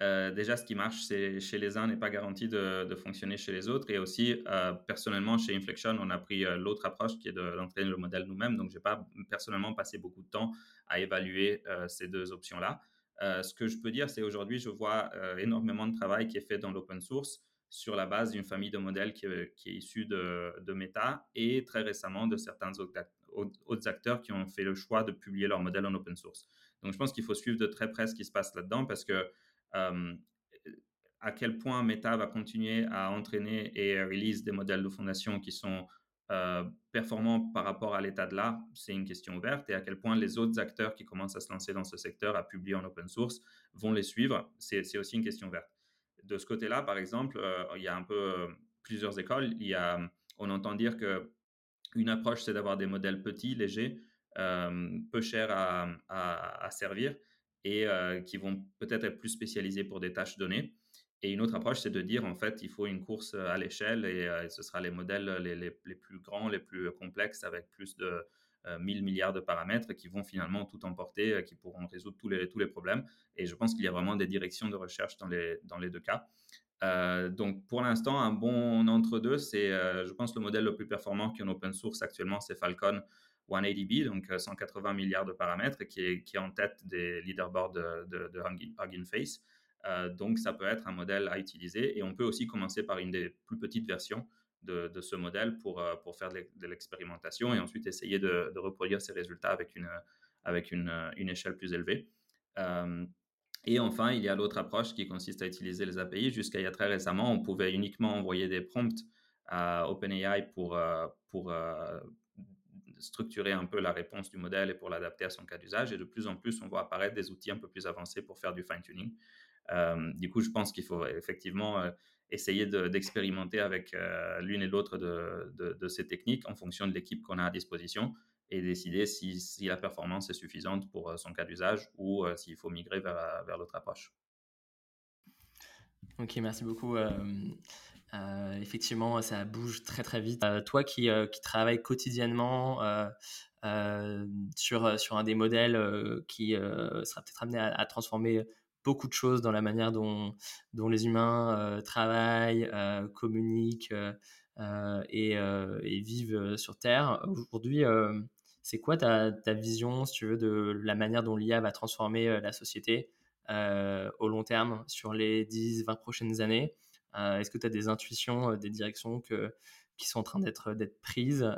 euh, déjà, ce qui marche chez les uns n'est pas garanti de, fonctionner chez les autres. Et aussi, euh, personnellement, chez Inflection, on a pris euh, l'autre approche qui est d'entraîner le modèle nous-mêmes. Donc, je n'ai pas personnellement passé beaucoup de temps à évaluer ces deux options-là. ce que je peux dire, c'est aujourd'hui, je vois énormément de travail qui est fait dans l'open source sur la base d'une famille de modèles qui, est issue de, de, Meta et très récemment de certains autres acteurs qui ont fait le choix de publier leur modèle en open source. Donc, je pense qu'il faut suivre de très près ce qui se passe là-dedans parce que à quel point Meta va continuer à entraîner et release des modèles de fondation qui sont performants par rapport à l'état de l'art, c'est une question ouverte. Et à quel point les autres acteurs qui commencent à se lancer dans ce secteur, à publier en open source, vont les suivre, c'est aussi une question ouverte. De ce côté-là, par exemple, il y a un peu plusieurs écoles. Il y a, on entend dire que une approche, c'est d'avoir des modèles petits, légers, peu chers à servir et qui vont peut-être être plus spécialisés pour des tâches données. Et une autre approche, c'est de dire, en fait, il faut une course à l'échelle et, ce sera les modèles les, plus grands, les plus complexes, avec plus de 1000 milliards de paramètres qui vont finalement tout emporter, qui pourront résoudre tous les, problèmes. Et je pense qu'il y a vraiment des directions de recherche dans les, dans les deux cas. donc, pour l'instant, un bon entre-deux, c'est, je pense, le modèle le plus performant qui est en open source actuellement, c'est Falcon 180B, donc 180 euh, milliards de paramètres, qui est, qui est en tête des leaderboards de, de, de Hugging Face. Euh, donc, ça peut être un modèle à utiliser et on peut aussi commencer par une des plus petites versions de, de ce modèle pour, euh, pour faire de l'expérimentation et ensuite essayer de, reproduire ces résultats avec une, avec une, une échelle plus élevée. et enfin, il y a l'autre approche qui consiste à utiliser les API. Jusqu'à il y a très récemment, on pouvait uniquement envoyer des prompts à OpenAI pour, pour structurer un peu la réponse du modèle et pour l'adapter à son cas d'usage. Et de plus en plus, on voit apparaître des outils un peu plus avancés pour faire du fine-tuning. Euh, du coup, je pense qu'il faut effectivement euh, essayer d'expérimenter avec euh, l'une et l'autre de, ces techniques en fonction de l'équipe qu'on a à disposition et décider si, la performance est suffisante pour son cas d'usage ou s'il faut migrer vers, vers l'autre approche. Ok, merci beaucoup. Euh, effectivement, ça bouge très très vite. Euh, toi qui, euh, qui travailles quotidiennement sur, sur un des modèles qui sera peut-être amené à, transformer beaucoup de choses dans la manière dont, dont les humains travaillent, communiquent et, et, vivent sur Terre. Aujourd'hui, c'est quoi ta, ta, vision, si tu veux, de la manière dont l'IA va transformer la société au long terme sur les 10-20 prochaines années? Est-ce que tu as des intuitions, euh, des directions qui sont en train d'être prises?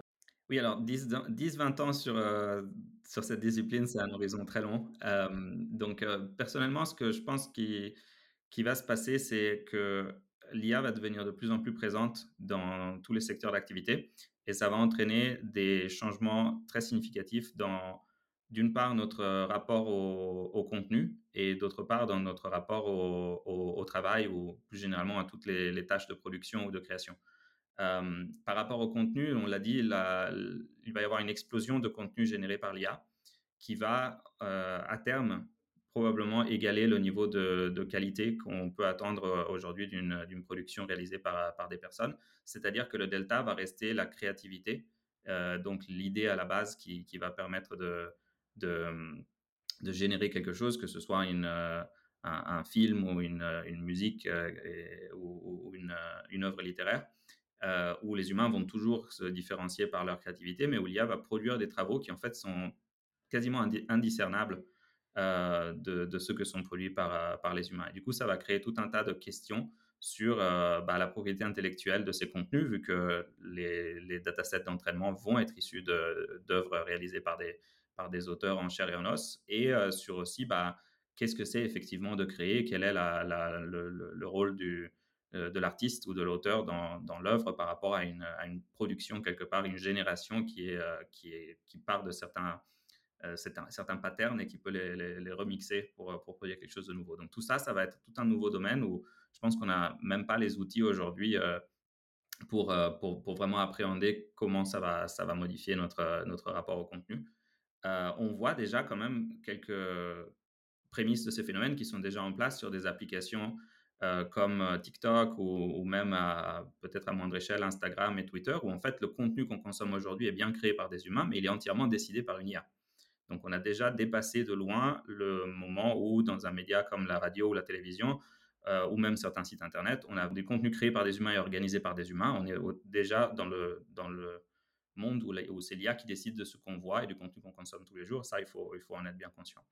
Oui, alors 10-20 ans sur, euh, sur cette discipline, c'est un horizon très long. donc, personnellement, ce que je pense qui, qui va se passer, c'est que l'IA va devenir de plus en plus présente dans tous les secteurs d'activité et ça va entraîner des changements très significatifs dans d'une part notre rapport au, contenu et d'autre part dans notre rapport au, travail ou plus généralement à toutes les, tâches de production ou de création. Euh, par rapport au contenu, on l'a dit, il va y avoir une explosion de contenu généré par l'IA qui va euh, à terme probablement égaler le niveau de, qualité qu'on peut attendre aujourd'hui d'une production réalisée par, des personnes. C'est-à-dire que le delta va rester la créativité, euh, donc l'idée à la base qui va permettre de, de, générer quelque chose, que ce soit une, euh, un, film ou une, une musique euh, ou, une, une, œuvre littéraire, euh, où les humains vont toujours se différencier par leur créativité, mais où l'IA va produire des travaux qui en fait sont quasiment indiscernables de, de, ceux que sont produits par, par les humains. Et du coup, ça va créer tout un tas de questions sur bah, la propriété intellectuelle de ces contenus, vu que les, les datasets d'entraînement vont être issus d'œuvres réalisées par des, des auteurs en chair et en os, et euh, sur aussi bah, qu'est-ce que c'est effectivement de créer, quel est le, rôle euh, de l'artiste ou de l'auteur dans, l'œuvre par rapport à une, production quelque part, une génération qui, euh, part de certains, certains, patterns et qui peut les, remixer pour, produire quelque chose de nouveau. Donc tout ça, ça va être tout un nouveau domaine où je pense qu'on n'a même pas les outils aujourd'hui pour, vraiment appréhender comment ça va, ça va modifier notre, notre rapport au contenu. Euh, on voit déjà quand même quelques prémices de ces phénomènes qui sont déjà en place sur des applications euh, comme euh, TikTok ou, même peut-être à moindre échelle Instagram et Twitter, où en fait le contenu qu'on consomme aujourd'hui est bien créé par des humains, mais il est entièrement décidé par une IA. Donc on a déjà dépassé de loin le moment où dans un média comme la radio ou la télévision, ou même certains sites internet, on a des contenus créés par des humains et organisés par des humains. On est déjà dans le, dans le monde où, c'est l'IA qui décide de ce qu'on voit et du contenu qu'on consomme tous les jours. Ça, il faut, en être bien conscient.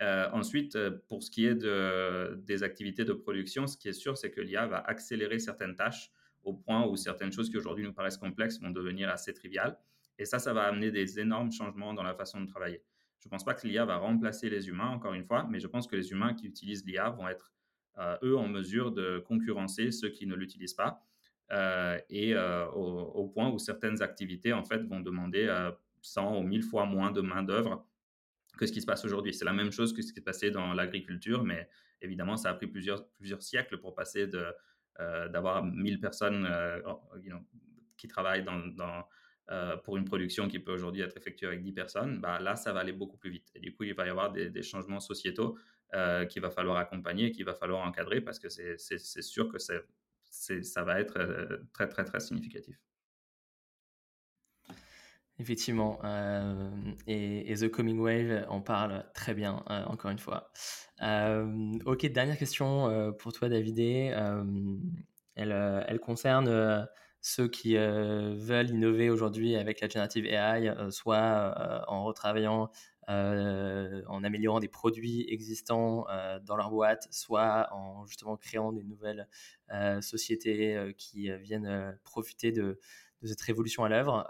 Euh, ensuite, euh, pour ce qui est de, des activités de production, ce qui est sûr, c'est que l'IA va accélérer certaines tâches au point où certaines choses qui aujourd'hui nous paraissent complexes vont devenir assez triviales. Et ça, ça va amener des énormes changements dans la façon de travailler. Je ne pense pas que l'IA va remplacer les humains, encore une fois, mais je pense que les humains qui utilisent l'IA vont être, euh, eux, en mesure de concurrencer ceux qui ne l'utilisent pas. Et au, point où certaines activités, en fait, vont demander 100 ou 1000 fois moins de main-d'œuvre que ce qui se passe aujourd'hui. C'est la même chose que ce qui s'est passé dans l'agriculture, mais évidemment, ça a pris plusieurs, plusieurs siècles pour passer de, euh, d'avoir 1000 personnes euh, qui travaillent dans, dans euh, pour une production qui peut aujourd'hui être effectuée avec 10 personnes. Bah, là, ça va aller beaucoup plus vite. Et du coup, il va y avoir des, des changements sociétaux qu'il va falloir accompagner, qu'il va falloir encadrer, parce que c'est sûr que c'est, ça va être très, très, très significatif. Effectivement, et, The Coming Wave en parle très bien, encore une fois. Ok, dernière question pour toi, Davidé. Elle, elle, concerne ceux qui veulent innover aujourd'hui avec la generative AI, soit en retravaillant, en améliorant des produits existants dans leur boîte, soit en justement créant des nouvelles sociétés qui viennent profiter de, cette révolution à l'œuvre.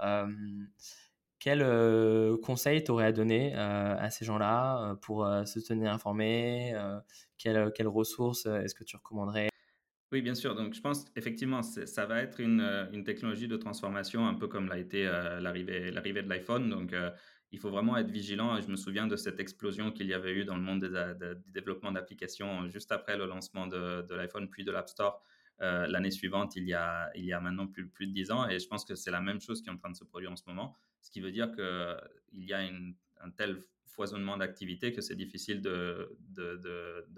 quel conseil t'aurais à donner à ces gens-là pour se tenir informés quelles, ressources est-ce que tu recommanderais? Oui, bien sûr. Donc, je pense effectivement, ça va être une, technologie de transformation, un peu comme l'a été l'arrivée de l'iPhone. Donc, il faut vraiment être vigilant. Je me souviens de cette explosion qu'il y avait eu dans le monde du développement d'applications juste après le lancement de, l'iPhone, puis de l'App Store. Euh, l'année suivante, il y, a, maintenant plus, de 10 ans. Et je pense que c'est la même chose qui est en train de se produire en ce moment. Ce qui veut dire qu'il y a un tel foisonnement d'activités que c'est difficile de,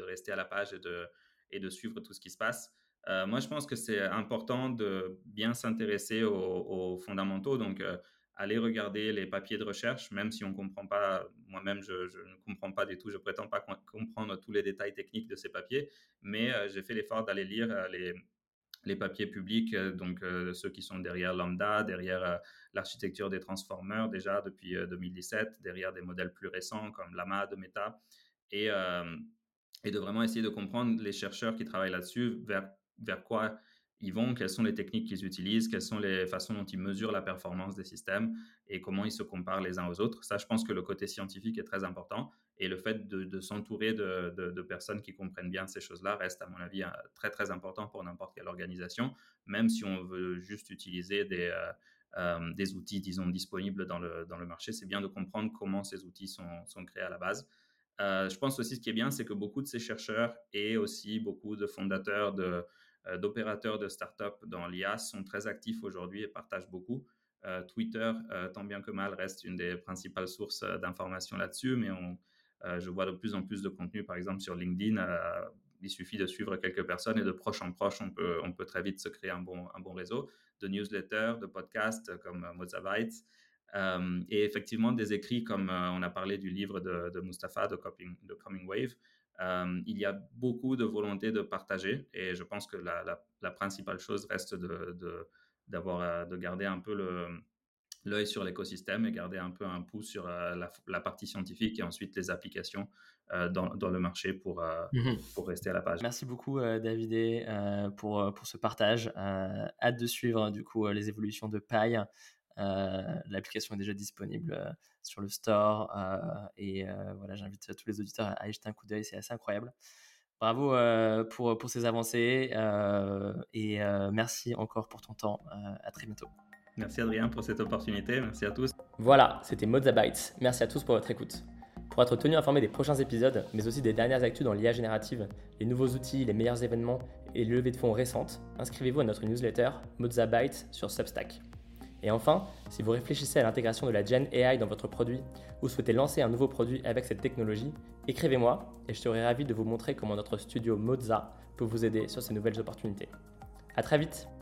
rester à la page et de, et de suivre tout ce qui se passe. Euh, moi, je pense que c'est important de bien s'intéresser aux, fondamentaux. Donc, euh, aller regarder les papiers de recherche, même si on ne comprend pas, moi-même, je, ne comprends pas du tout, je prétends pas comprendre tous les détails techniques de ces papiers, mais j'ai fait l'effort d'aller lire les, les papiers publics, euh, donc euh, ceux qui sont derrière Lambda, derrière euh, l'architecture des transformers déjà depuis 2017, derrière des modèles plus récents comme Lama de Meta, et, et de vraiment essayer de comprendre les chercheurs qui travaillent là-dessus, vers, vers quoi ils vont, quelles sont les techniques qu'ils utilisent, quelles sont les façons dont ils mesurent la performance des systèmes et comment ils se comparent les uns aux autres. Ça, je pense que le côté scientifique est très important et le fait de, s'entourer de, personnes qui comprennent bien ces choses-là reste, à mon avis, très, très important pour n'importe quelle organisation, même si on veut juste utiliser des, euh, euh, outils, disons, disponibles dans le, marché. C'est bien de comprendre comment ces outils sont, créés à la base. Euh, je pense aussi ce qui est bien, c'est que beaucoup de ces chercheurs et aussi beaucoup de fondateurs de, euh, d'opérateurs de start-up dans l'IA sont très actifs aujourd'hui et partagent beaucoup. Euh, Twitter, euh, tant bien que mal, reste une des principales sources d'informations là-dessus, mais on, je vois de plus en plus de contenu, par exemple sur LinkedIn. il suffit de suivre quelques personnes et de proche en proche, on peut, on peut très vite se créer un bon, un bon réseau de newsletters, de podcasts comme Mozabite. et effectivement, des écrits comme on a parlé du livre de, de Mustapha, de, de Coming Wave, euh, il y a beaucoup de volonté de partager et je pense que la, principale chose reste de, d'avoir, euh, de garder un peu le, l'œil sur l'écosystème et garder un peu un pouce sur euh, la, partie scientifique et ensuite les applications dans, dans, le marché pour, mmh pour rester à la page. Merci beaucoup David pour, pour ce partage. hâte de suivre du coup les évolutions de Paille. L'application est déjà disponible sur le store. Euh, et euh, voilà, j'invite tous les auditeurs à, y jeter un coup d'œil, c'est assez incroyable. Bravo euh, pour, pour ces avancées et merci encore pour ton temps. à très bientôt. Merci Adrien pour cette opportunité. Merci à tous. Voilà, c'était Mozabytes. Merci à tous pour votre écoute. Pour être tenu informé des prochains épisodes, mais aussi des dernières actus dans l'IA générative, les nouveaux outils, les meilleurs événements et les levées de fonds récentes, inscrivez-vous à notre newsletter Mozabytes sur Substack. Et enfin, si vous réfléchissez à l'intégration de la Gen AI dans votre produit ou souhaitez lancer un nouveau produit avec cette technologie, écrivez-moi et je serai ravi de vous montrer comment notre studio Moza peut vous aider sur ces nouvelles opportunités. À très vite